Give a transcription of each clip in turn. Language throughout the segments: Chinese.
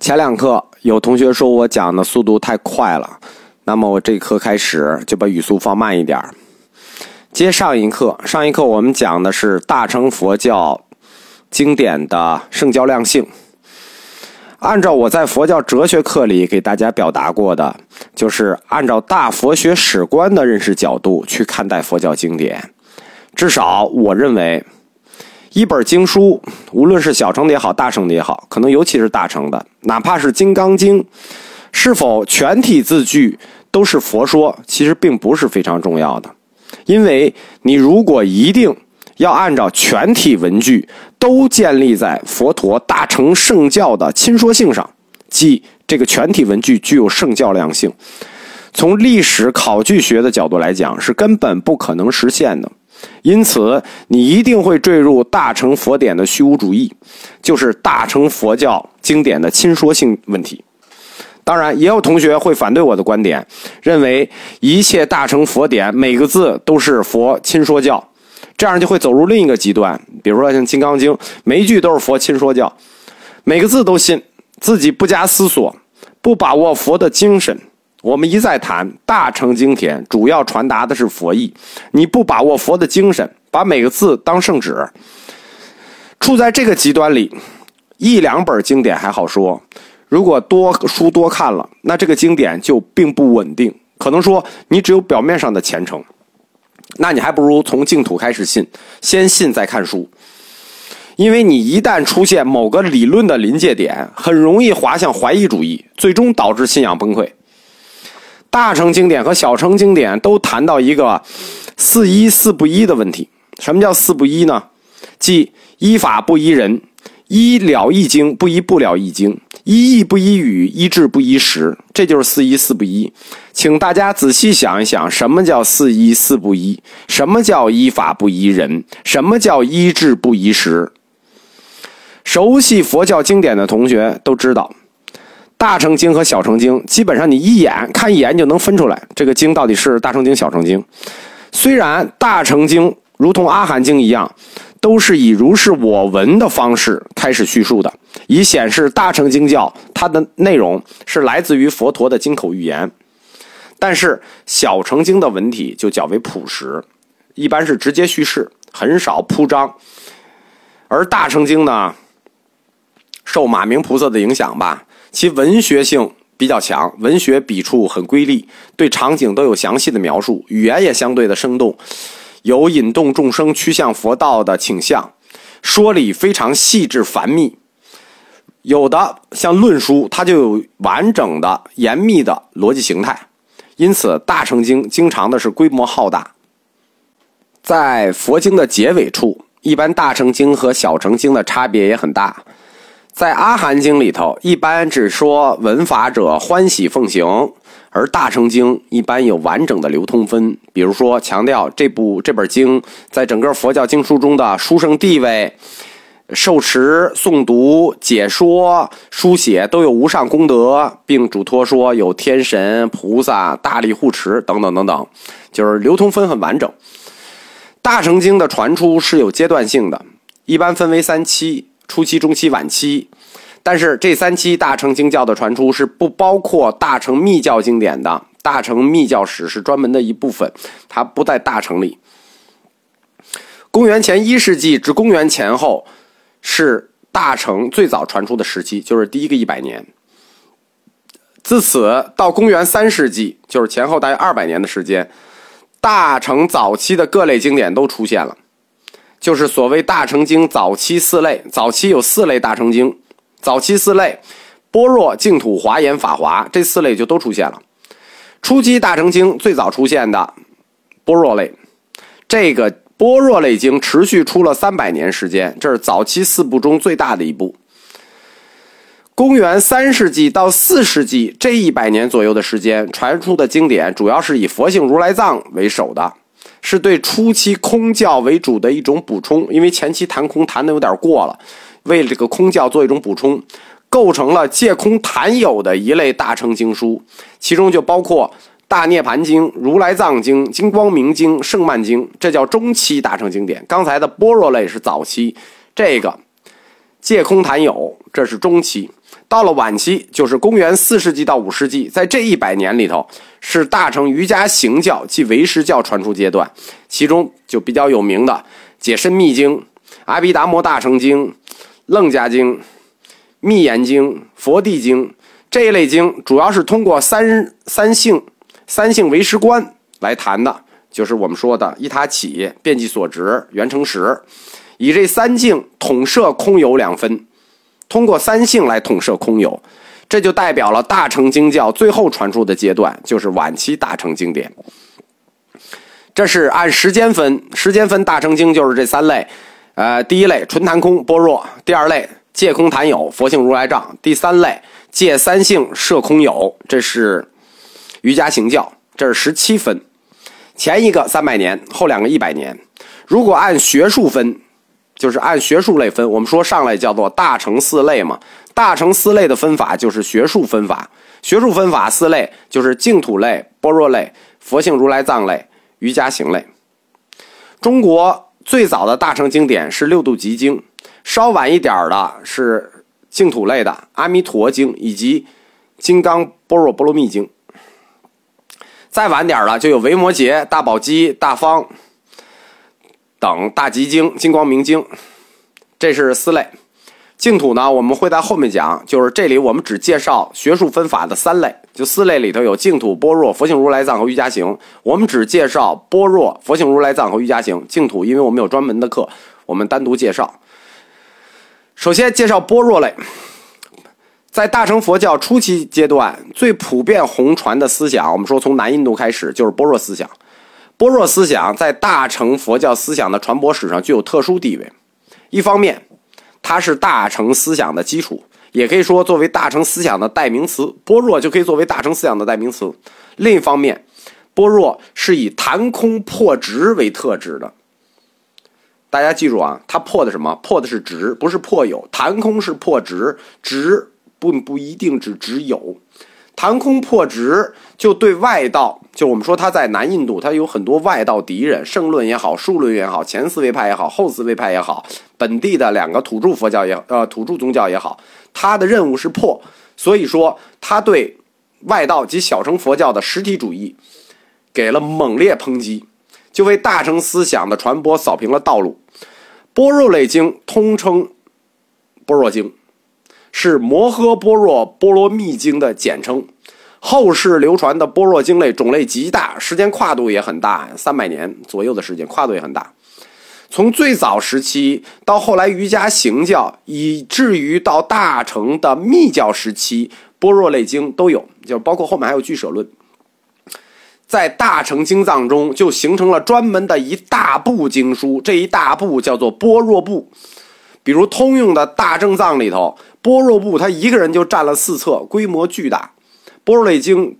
前两课有同学说我讲的速度太快了，那么我这课开始就把语速放慢一点儿。接上一课，上一课我们讲的是大乘佛教经典的圣教量性。按照我在佛教哲学课里给大家表达过的，就是按照大佛学史观的认识角度去看待佛教经典。至少我认为。一本经书，无论是小乘的也好，大乘的也好，可能尤其是大乘的，哪怕是《金刚经》，是否全体字句都是佛说，其实并不是非常重要的。因为你如果一定要按照全体文句都建立在佛陀大乘圣教的亲说性上，即这个全体文句具有圣教量性，从历史考据学的角度来讲，是根本不可能实现的。因此，你一定会坠入大乘佛典的虚无主义，就是大乘佛教经典的亲说性问题。当然，也有同学会反对我的观点，认为一切大乘佛典每个字都是佛亲说教，这样就会走入另一个极端。比如说像《金刚经》，每一句都是佛亲说教，每个字都信，自己不加思索，不把握佛的精神。我们一再谈大乘经典，主要传达的是佛意。你不把握佛的精神，把每个字当圣旨，处在这个极端里，一两本经典还好说。如果多书多看了，那这个经典就并不稳定。可能说你只有表面上的虔诚，那你还不如从净土开始信，先信再看书。因为你一旦出现某个理论的临界点，很容易滑向怀疑主义，最终导致信仰崩溃。大乘经典和小乘经典都谈到一个“四依四不依”的问题。什么叫“四不依”呢？即依法不依人，依了义经不依不了义经，依义不依语，依智不依时。这就是“四依四不依”。请大家仔细想一想，什么叫“四依四不依”？什么叫依法不依人？什么叫依智不依时？熟悉佛教经典的同学都知道。大乘经和小乘经，基本上你一眼看一眼就能分出来，这个经到底是大乘经、小乘经。虽然大乘经如同阿含经一样，都是以如是我闻的方式开始叙述的，以显示大乘经教它的内容是来自于佛陀的经口预言。但是小乘经的文体就较为朴实，一般是直接叙事，很少铺张。而大乘经呢，受马明菩萨的影响吧。其文学性比较强，文学笔触很瑰丽，对场景都有详细的描述，语言也相对的生动，有引动众生趋向佛道的倾向，说理非常细致繁密。有的像论书，它就有完整的严密的逻辑形态，因此大乘经经常的是规模浩大。在佛经的结尾处，一般大乘经和小乘经的差别也很大。在《阿含经》里头，一般只说闻法者欢喜奉行，而大乘经一般有完整的流通分。比如说，强调这部这本经在整个佛教经书中的书圣地位、受持、诵读、解说、书写都有无上功德，并嘱托说有天神、菩萨大力护持等等等等，就是流通分很完整。大乘经的传出是有阶段性的，一般分为三期。初期、中期、晚期，但是这三期大乘经教的传出是不包括大乘密教经典的。大乘密教史是专门的一部分，它不在大乘里。公元前一世纪至公元前后是大乘最早传出的时期，就是第一个一百年。自此到公元三世纪，就是前后大约二百年的时间，大乘早期的各类经典都出现了。就是所谓大乘经早期四类，早期有四类大乘经，早期四类，般若、净土、华严、法华这四类就都出现了。初期大乘经最早出现的般若类，这个般若类经持续出了三百年时间，这是早期四部中最大的一部。公元三世纪到四世纪这一百年左右的时间，传出的经典主要是以佛性如来藏为首的。是对初期空教为主的一种补充，因为前期谈空谈的有点过了，为这个空教做一种补充，构成了借空谈有的一类大乘经书，其中就包括《大涅盘经》《如来藏经》《金光明经》《圣曼经》，这叫中期大乘经典。刚才的般若类是早期，这个借空谈有，这是中期。到了晚期，就是公元四世纪到五世纪，在这一百年里头，是大乘瑜伽行教即唯识教传出阶段。其中就比较有名的《解深密经》《阿毗达摩大乘经》《楞伽经》《密严经》《佛地经》这一类经，主要是通过三三性、三性唯识观来谈的，就是我们说的一他起、遍计所执、缘成实，以这三境统摄空有两分。通过三性来统摄空有，这就代表了大乘经教最后传出的阶段，就是晚期大乘经典。这是按时间分，时间分大乘经就是这三类，呃，第一类纯谈空般若，第二类借空谈有佛性如来藏，第三类借三性摄空有，这是瑜伽行教，这是十七分，前一个三百年，后两个一百年。如果按学术分。就是按学术类分，我们说上来叫做大乘四类嘛。大乘四类的分法就是学术分法。学术分法四类就是净土类、般若类、佛性如来藏类、瑜伽行类。中国最早的大乘经典是六度集经，稍晚一点的是净土类的阿弥陀经以及金刚般若波罗蜜经。再晚点的就有维摩诘、大宝积、大方。等大集经、金光明经，这是四类。净土呢，我们会在后面讲。就是这里我们只介绍学术分法的三类，就四类里头有净土、般若、佛性如来藏和瑜伽行。我们只介绍般若、佛性如来藏和瑜伽行。净土，因为我们有专门的课，我们单独介绍。首先介绍般若类，在大乘佛教初期阶段，最普遍红传的思想，我们说从南印度开始就是般若思想。般若思想在大乘佛教思想的传播史上具有特殊地位。一方面，它是大乘思想的基础，也可以说作为大乘思想的代名词。般若就可以作为大乘思想的代名词。另一方面，般若是以谈空破执为特质的。大家记住啊，它破的什么？破的是执，不是破有。谈空是破执，执不不一定只只有。谈空破执，就对外道，就我们说他在南印度，他有很多外道敌人，圣论也好，数论也好，前思维派也好，后思维派也好，本地的两个土著佛教也呃土著宗教也好，他的任务是破，所以说他对外道及小乘佛教的实体主义给了猛烈抨击，就为大乘思想的传播扫平了道路。般若类经通称般若经。是摩诃般若波罗蜜经的简称，后世流传的般若经类种类极大，时间跨度也很大，三百年左右的时间跨度也很大。从最早时期到后来瑜伽行教，以至于到大乘的密教时期，般若类经都有，就包括后面还有俱舍论，在大乘经藏中就形成了专门的一大部经书，这一大部叫做般若部。比如通用的大正藏里头，般若部他一个人就占了四册，规模巨大。般若类经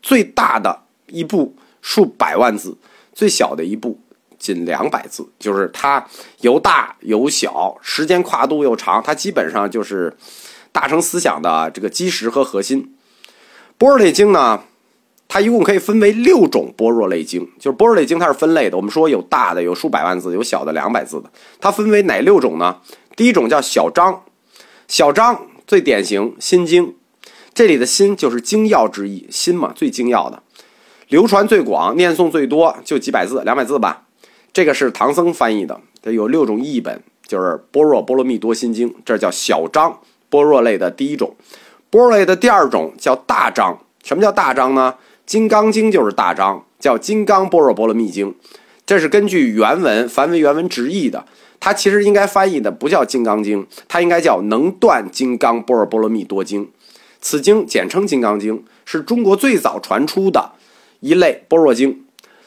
最大的一部数百万字，最小的一部仅两百字，就是它有大有小，时间跨度又长，它基本上就是大乘思想的这个基石和核心。般若类经呢？它一共可以分为六种般若类经，就是般若类经，它是分类的。我们说有大的，有数百万字，有小的两百字的。它分为哪六种呢？第一种叫小章，小章最典型《心经》，这里的心就是精要之意，心嘛最精要的，流传最广，念诵最多，就几百字，两百字吧。这个是唐僧翻译的，它有六种译本，就是《般若波罗蜜多心经》，这叫小章，般若类的第一种。般若类的第二种叫大章，什么叫大章呢？《金刚经》就是大章，叫《金刚般若波罗蜜经》，这是根据原文梵文原文直译的。它其实应该翻译的不叫《金刚经》，它应该叫《能断金刚般若波罗蜜多经》。此经简称《金刚经》，是中国最早传出的一类般若经。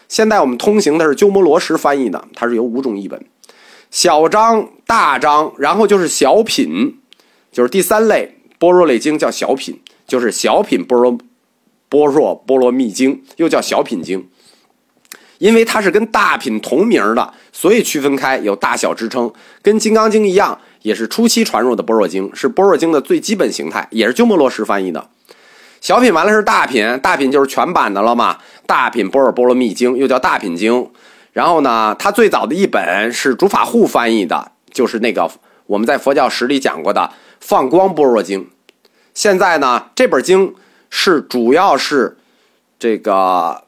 现在我们通行的是鸠摩罗什翻译的，它是有五种译本：小章、大章，然后就是小品，就是第三类般若类经叫小品，就是小品般若。般若波罗蜜经又叫小品经，因为它是跟大品同名的，所以区分开有大小之称。跟金刚经一样，也是初期传入的般若经，是般若经的最基本形态，也是鸠摩罗什翻译的。小品完了是大品，大品就是全版的了嘛。大品般若波罗蜜经又叫大品经。然后呢，它最早的一本是竺法护翻译的，就是那个。我们在佛教史里讲过的《放光般若经》。现在呢，这本经是主要是这个，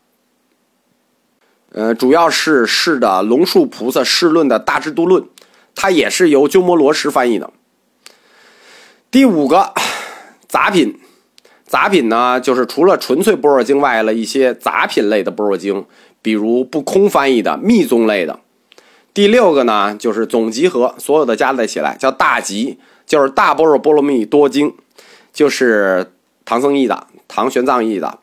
呃，主要是释的龙树菩萨释论的大智度论，它也是由鸠摩罗什翻译的。第五个杂品。杂品呢，就是除了纯粹般若经外了一些杂品类的般若经，比如不空翻译的密宗类的。第六个呢，就是总集合，所有的加在起来叫大集，就是大般若波罗蜜多经，就是唐僧译的，唐玄奘译的。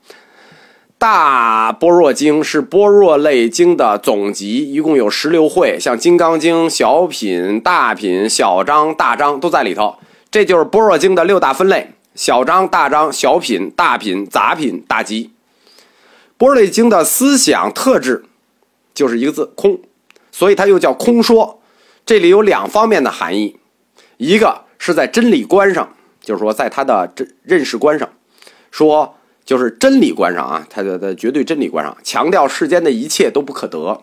大般若经是般若类经的总集，一共有十六会，像金刚经、小品、大品、小章、大章都在里头。这就是般若经的六大分类。小章、大章、小品、大品、杂品、大集，般若类经的思想特质就是一个字空，所以它又叫空说。这里有两方面的含义，一个是在真理观上，就是说在他的认认识观上，说就是真理观上啊，他的的绝对真理观上强调世间的一切都不可得。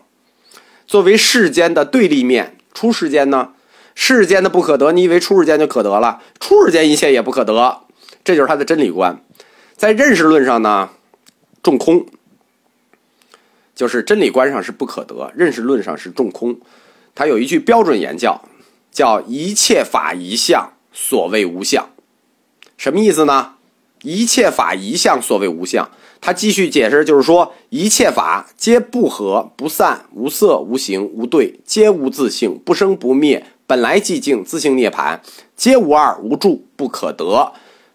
作为世间的对立面，出世间呢，世间的不可得，你以为出世间就可得了？出世间一切也不可得。这就是他的真理观，在认识论上呢，重空，就是真理观上是不可得，认识论上是重空。他有一句标准言教，叫“一切法一相，所谓无相”，什么意思呢？一切法一向，所谓无相。他继续解释，就是说一切法皆不合、不散、无色、无形、无对，皆无自性，不生不灭，本来寂静，自性涅槃，皆无二、无住，不可得。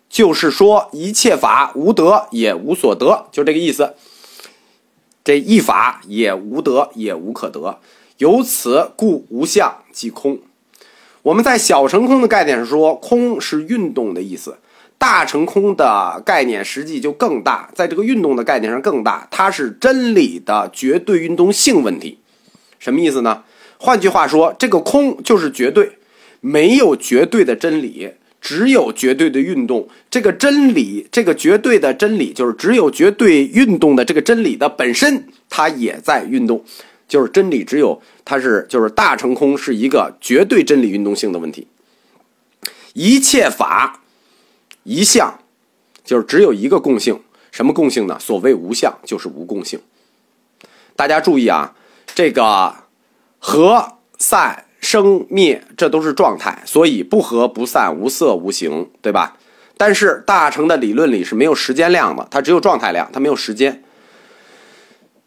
就是说，一切法无得也无所得，就这个意思。这一法也无得也无可得，由此故无相即空。我们在小乘空的概念上说，空是运动的意思；大乘空的概念实际就更大，在这个运动的概念上更大，它是真理的绝对运动性问题。什么意思呢？换句话说，这个空就是绝对，没有绝对的真理。只有绝对的运动，这个真理，这个绝对的真理，就是只有绝对运动的这个真理的本身，它也在运动，就是真理只有它是就是大成空是一个绝对真理运动性的问题。一切法一项，就是只有一个共性，什么共性呢？所谓无相，就是无共性。大家注意啊，这个和散。生灭，这都是状态，所以不合不散，无色无形，对吧？但是大乘的理论里是没有时间量的，它只有状态量，它没有时间。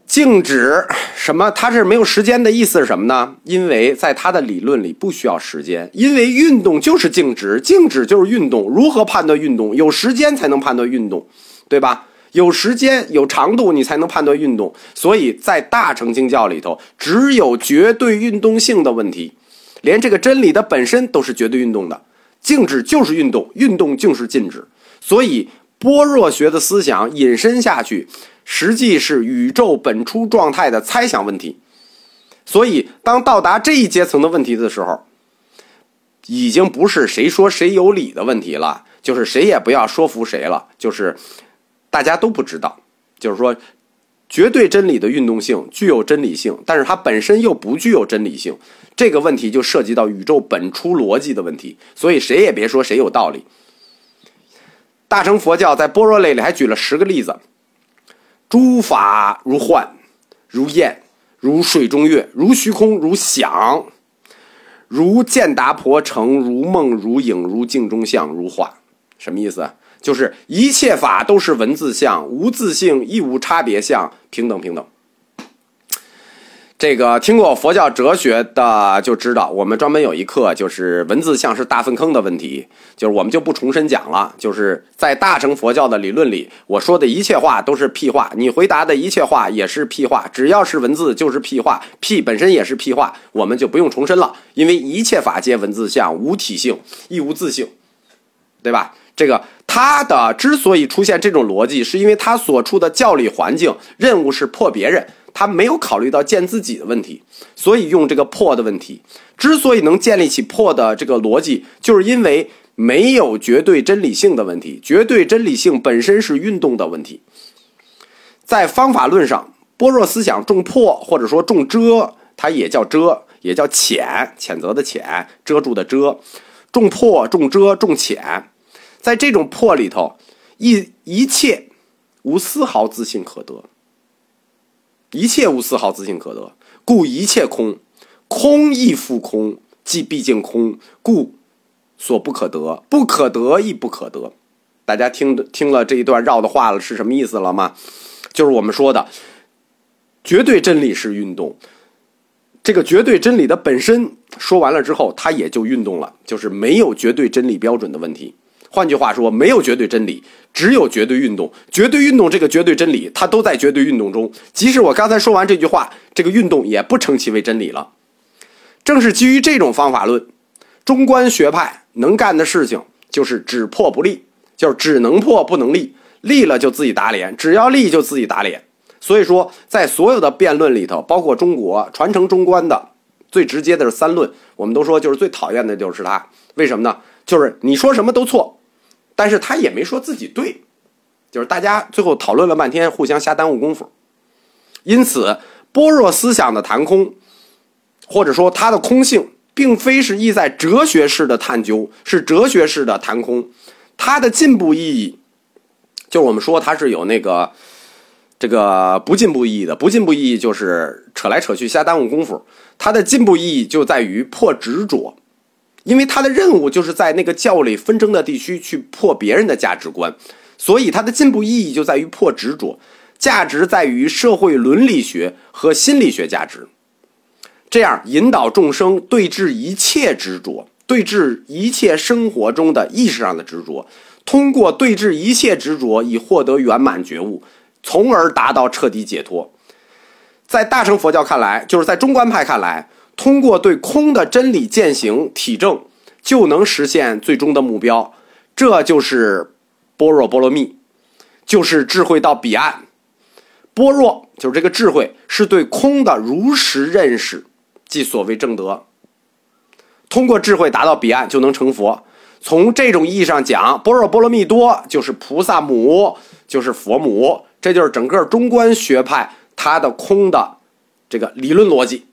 静止什么？它是没有时间的意思是什么呢？因为在它的理论里不需要时间，因为运动就是静止，静止就是运动。如何判断运动？有时间才能判断运动，对吧？有时间有长度，你才能判断运动。所以在大乘经教里头，只有绝对运动性的问题。连这个真理的本身都是绝对运动的，静止就是运动，运动就是静止。所以般若学的思想引申下去，实际是宇宙本初状态的猜想问题。所以当到达这一阶层的问题的时候，已经不是谁说谁有理的问题了，就是谁也不要说服谁了，就是大家都不知道，就是说。绝对真理的运动性具有真理性，但是它本身又不具有真理性，这个问题就涉及到宇宙本初逻辑的问题，所以谁也别说谁有道理。大乘佛教在般若类里还举了十个例子：诸法如幻，如焰，如水中月，如虚空，如响，如见达婆城，如梦，如影，如镜中像，如画。什么意思？就是一切法都是文字相，无自性，亦无差别相，平等平等。这个听过佛教哲学的就知道，我们专门有一课就是文字像是大粪坑的问题，就是我们就不重申讲了。就是在大乘佛教的理论里，我说的一切话都是屁话，你回答的一切话也是屁话，只要是文字就是屁话，屁本身也是屁话，我们就不用重申了，因为一切法皆文字相，无体性，亦无自性，对吧？这个他的之所以出现这种逻辑，是因为他所处的教理环境任务是破别人，他没有考虑到建自己的问题，所以用这个破的问题。之所以能建立起破的这个逻辑，就是因为没有绝对真理性的问题，绝对真理性本身是运动的问题。在方法论上，般若思想重破或者说重遮，它也叫遮，也叫谴谴责的谴，遮住的遮。重破、重遮、重浅，在这种破里头，一一切无丝毫自信可得，一切无丝毫自信可得，故一切空，空亦复空，即毕竟空，故所不可得，不可得亦不可得。大家听听了这一段绕的话了，是什么意思了吗？就是我们说的，绝对真理是运动。这个绝对真理的本身说完了之后，它也就运动了，就是没有绝对真理标准的问题。换句话说，没有绝对真理，只有绝对运动。绝对运动这个绝对真理，它都在绝对运动中。即使我刚才说完这句话，这个运动也不称其为真理了。正是基于这种方法论，中观学派能干的事情就是只破不立，就是只能破不能立，立了就自己打脸，只要立就自己打脸。所以说，在所有的辩论里头，包括中国传承中观的最直接的是三论，我们都说就是最讨厌的就是他。为什么呢？就是你说什么都错，但是他也没说自己对，就是大家最后讨论了半天，互相瞎耽误功夫。因此，般若思想的谈空，或者说它的空性，并非是意在哲学式的探究，是哲学式的谈空。它的进步意义，就是我们说它是有那个。这个不进步意义的不进步意义就是扯来扯去瞎耽误功夫，它的进步意义就在于破执着，因为他的任务就是在那个教里纷争的地区去破别人的价值观，所以他的进步意义就在于破执着，价值在于社会伦理学和心理学价值，这样引导众生对峙一切执着，对峙一切生活中的意识上的执着，通过对峙一切执着以获得圆满觉悟。从而达到彻底解脱。在大乘佛教看来，就是在中观派看来，通过对空的真理践行体证，就能实现最终的目标。这就是般若波罗蜜，就是智慧到彼岸。般若就是这个智慧，是对空的如实认识，即所谓正德。通过智慧达到彼岸，就能成佛。从这种意义上讲，般若波罗蜜多就是菩萨母，就是佛母。这就是整个中观学派它的空的这个理论逻辑。